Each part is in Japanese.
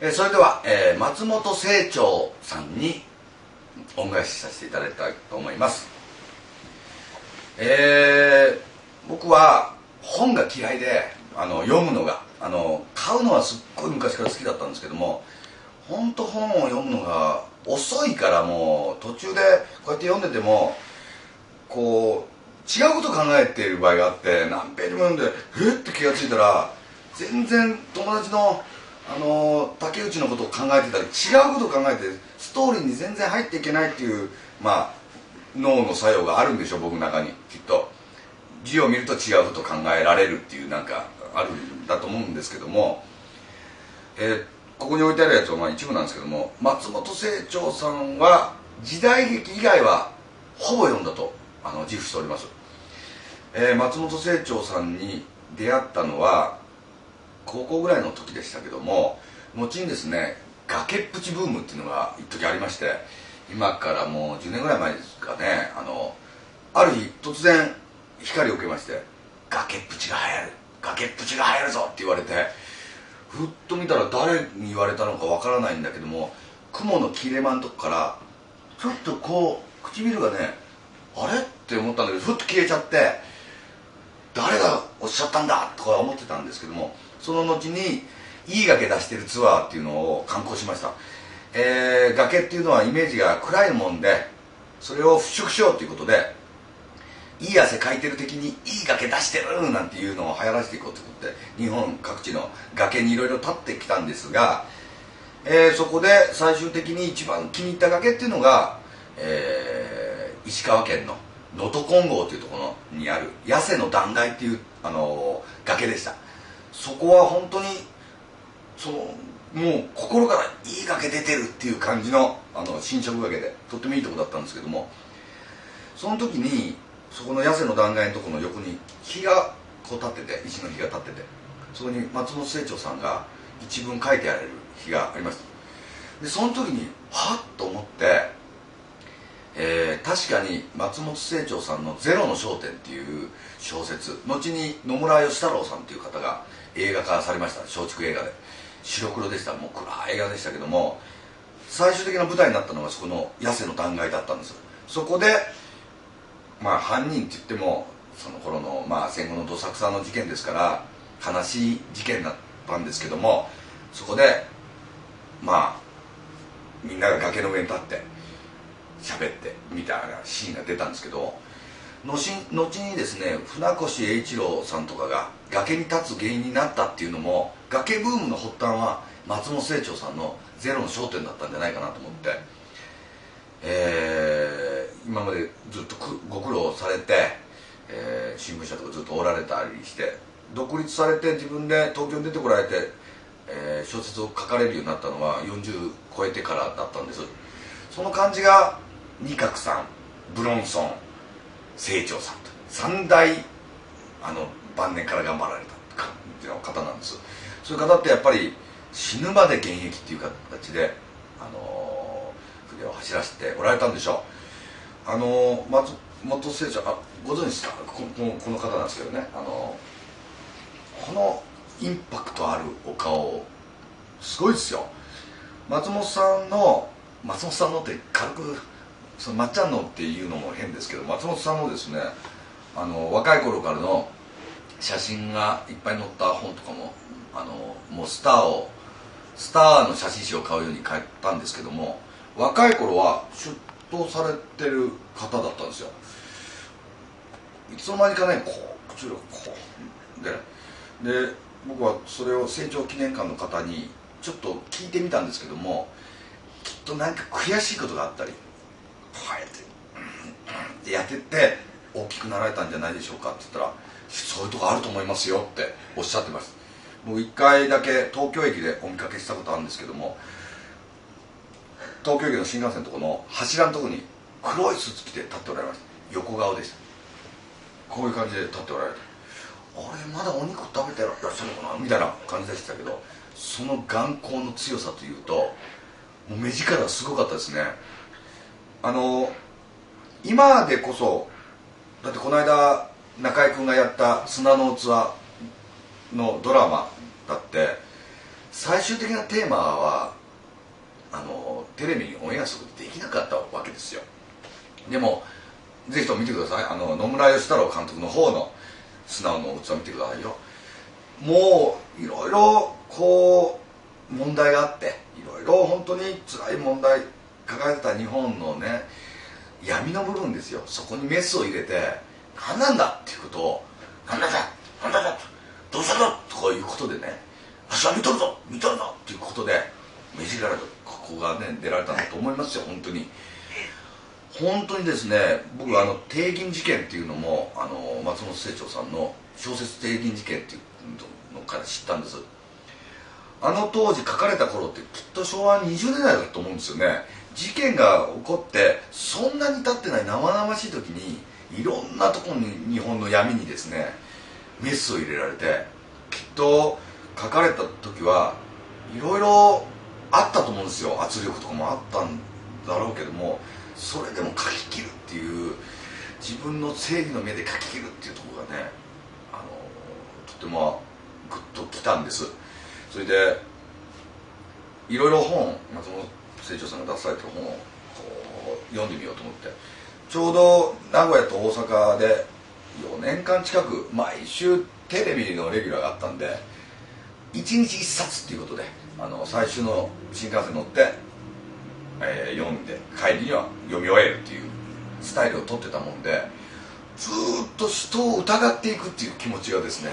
えそれでは、えー松本清張さんに恩返しさせていただきたいと思います。えー僕は本が嫌いであの読むのがあの買うのはすっごい昔から好きだったんですけども本当本を読むのが遅いからもう途中でこうやって読んでてもこう違うこと考えている場合があって何ページも読んでえっって気が付いたら全然友達のあの竹内のことを考えてたり違うことを考えてストーリーに全然入っていけないっていうまあ脳の作用があるんでしょ僕の中にきっと。字を見ると違うこと考えられるっていうなんかあるんだと思うんですけども、えーここに置いてあるやつはまあ一部なんですけども松本清張さんは時代劇以外はほぼ読んだとあの自負しております、えー松本清張さんに出会ったのは高校ぐらいの時でしたけども後にですね崖っぷちブームっていうのが一時ありまして今からもう10年ぐらい前ですかねあのある日突然光を受けまして「崖っぷちが流行る崖っぷちが流行るぞ」って言われてふっと見たら誰に言われたのかわからないんだけども雲の切れ間のとこからちょっとこう唇がねあれって思ったんだけどふっと消えちゃって誰がおっしゃったんだとか思ってたんですけどもその後にいい崖出してるツアーっていうのを観光しました、えー崖っていうのはイメージが暗いもんでそれを払拭しようということでいい汗かいてる敵にいい崖出してるなんていうのを流行らせていこうということで日本各地の崖にいろいろ立ってきたんですが、えーそこで最終的に一番気に入った崖っていうのが、えー石川県の能登金剛というところにある八瀬の断崖っていう、あのー崖でした。そこは本当にそのもう心からいい崖出てるっていう感じのあの新色崖でとってもいいとこだったんですけどもその時にそこの八瀬の断崖のところの横に火がこう立ってて石の火が立っててそこに松本清張さんが一文書いてある日がありました。でその時にはっと思って、えー確かに松本清張さんの「ゼロの焦点」っていう小説後に野村義太郎さんっていう方が映画化されました。松竹映画で。白黒でした。もう暗い映画でしたけども最終的な舞台になったのがそこの八瀬の断崖だったんです。そこでまあ犯人って言ってもその頃の、まあ、戦後のどさくさの事件ですから悲しい事件だったんですけどもそこでまあみんなが崖の上に立って喋ってみたいなシーンが出たんですけど後後にですね船越英一郎さんとかが崖に立つ原因になったっていうのも崖ブームの発端は松本清張さんの「ゼロの焦点」だったんじゃないかなと思って、えー今までずっとご苦労されて、えー新聞社とかずっとおられたりして独立されて自分で東京に出てこられて、えー小説を書かれるようになったのは40超えてからだったんです。その感じが二角さんブロンソン清張さんと。三大あの晩年から頑張られた感じの方なんです。そういう方ってやっぱり死ぬまで現役っていう形で、あのー筆を走らせておられたんでしょう。あのー松本清張あご存知ですか？ここのこの方なんですけどね、あのーこのインパクトあるお顔すごいですよ。松本さんの松本さんのって軽くそのまっちゃんのっていうのも変ですけど松本さんのですねあの若い頃からの写真がいっぱい載った本とかもあのもうスターをスターの写真集を買うように買ったんですけども若い頃は出頭されてる方だったんですよ。いつの間にかねこう口がこうでで僕はそれを成長記念館の方にちょっと聞いてみたんですけどもきっと何か悔しいことがあったりこうやってうんうんってやってって大きくなられたんじゃないでしょうかって言ったらそういうとこあると思いますよっておっしゃってます。僕一回だけ東京駅でお見かけしたことあるんですけども東京駅の新幹線のところの柱のところに黒いスーツ着て立っておられました横顔でしたこういう感じで立っておられて。あれまだお肉食べてらっしゃるのかな？みたいな感じでしたけどその眼光の強さというともう目力がすごかったですね。あの今でこそだってこの間中居君がやった「砂の器」のドラマだって最終的なテーマはあのテレビにオンエアすることできなかったわけですよ。でもぜひとも見てください。あの野村義太郎監督の方の素直の器見てくださいよ。もういろいろこう問題があっていろいろ本当に辛い問題抱えてた日本のね闇の部分ですよ。そこにメスを入れて何なんだ？っていうことを何なんだ何なんだどうしたんだとかいうことでね足は見とるぞ見とるぞ！っていうことで目力とここがね出られたんだと思いますよ。本当に。本当にですね僕あの帝銀事件っていうのもあの松本清張さんの小説「帝銀事件」っていうのから知ったんです。あの当時書かれた頃ってきっと昭和20年代だと思うんですよね。事件が起こってそんなに経ってない生々しい時にいろんなとこに日本の闇にですねメスを入れられてきっと書かれた時はいろいろあったと思うんですよ。圧力とかもあったんだろうけどもそれでも書き切るっていう自分の正義の目で書き切るっていうところがねあのとてもグッときたんです。それでいろいろ本松本清張さんが出されてる本を読んでみようと思って。ちょうど名古屋と大阪で4年間近く毎週テレビのレギュラーがあったんで1日1冊っていうことであの最終の新幹線乗って、えー、読んで帰りには読み終えるっていうスタイルをとってたもんでずっと人を疑っていくっていう気持ちがですね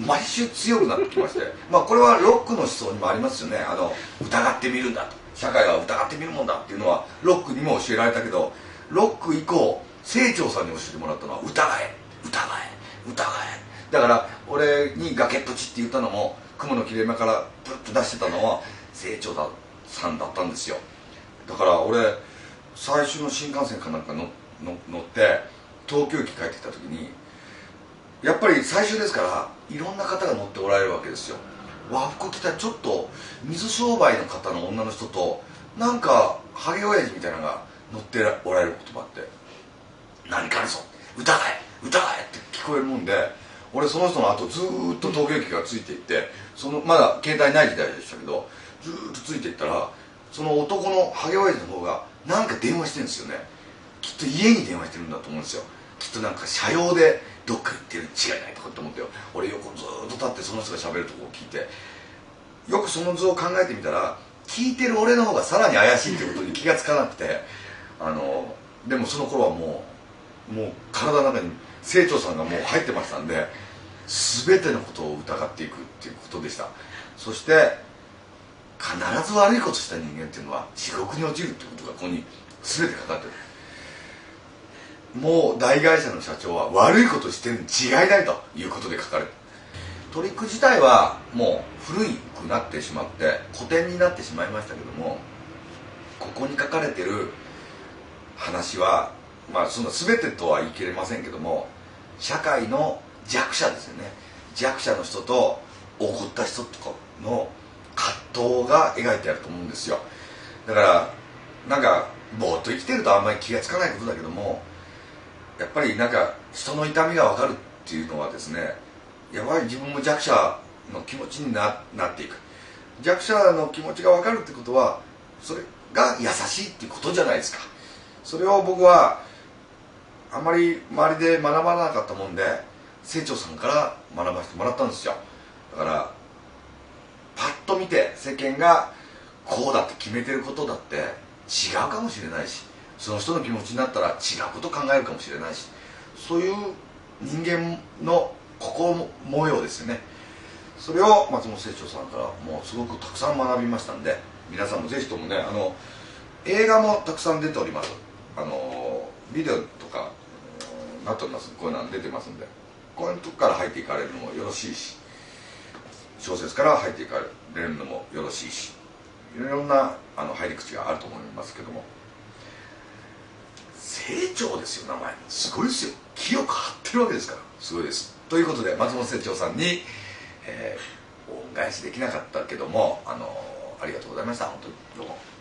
毎週強くなってきましてまあこれはロックの思想にもありますよね。あの疑ってみるんだと。社会は疑ってみるもんだっていうのはロックにも教えられたけどロック以降清張さんに教えてもらったのは疑え。疑え。疑え。だから俺に崖っぷちって言ったのも雲の切れ目からプルッと出してたのは清張さんだったんですよ。だから俺最初の新幹線かなんか乗乗って東京駅帰ってきた時にやっぱり最初ですからいろんな方が乗っておられるわけですよ。和服着たちょっと水商売の方の女の人となんかハゲ親父みたいなのが乗っておられる言葉って何かあるぞ疑え疑えって聞こえるもんで俺その人の後ずっと東京駅がついていってそのまだ携帯ない時代でしたけどずっとついていったらその男のハゲ親父の方がなんか電話してるんですよね。きっと家に電話してるんだと思うんですよ。きっとなんか車用でどっか行ってるに違いないとかって思ってよ。俺横ずっと立ってその人がしゃべるとこを聞いてよくその図を考えてみたら聞いてる俺の方がさらに怪しいってことに気が付かなくてあのでもその頃はもうもう体の中に清張さんがもう入ってましたんで全てのことを疑っていくっていうことでした。そして必ず悪いことした人間っていうのは地獄に落ちるってことがここに全てかかってる。もう大会社の社長は悪いことしてるに違いないということで書かれる。トリック自体はもう古くなってしまって古典になってしまいましたけどもここに書かれてる話はまあその全てとは言い切れませんけども社会の弱者ですよね。弱者の人と怒った人とかの葛藤が描いてあると思うんですよ。だからなんかぼーっと生きてるとあんまり気が付かないことだけどもやっぱりなんか人の痛みが分かるっていうのはですねやばい自分も弱者の気持ちにななっていく。弱者の気持ちが分かるってことはそれが優しいっていうことじゃないですか。それを僕はあんまり周りで学ばなかったもんで清張さんから学ばせてもらったんですよ。だからパッと見て世間がこうだって決めてることだって違うかもしれないしその人の気持ちになったら違うこと考えるかもしれないしそういう人間の心模様ですよね。それを松本清張さんからもうすごくたくさん学びましたんで皆さんもぜひともねあの映画もたくさん出ております。あのビデオとかなっております。こういうの出てますんで。こういうとこから入っていかれるのもよろしいし小説から入っていかれるのもよろしいしいろんなあの入り口があると思いますけども。成長ですよ名前。すごいですよ。清く張ってるわけですから。すごいです。ということで松本清張さんに、えー、恩返しできなかったけどもあのありがとうございました。本当にどうも。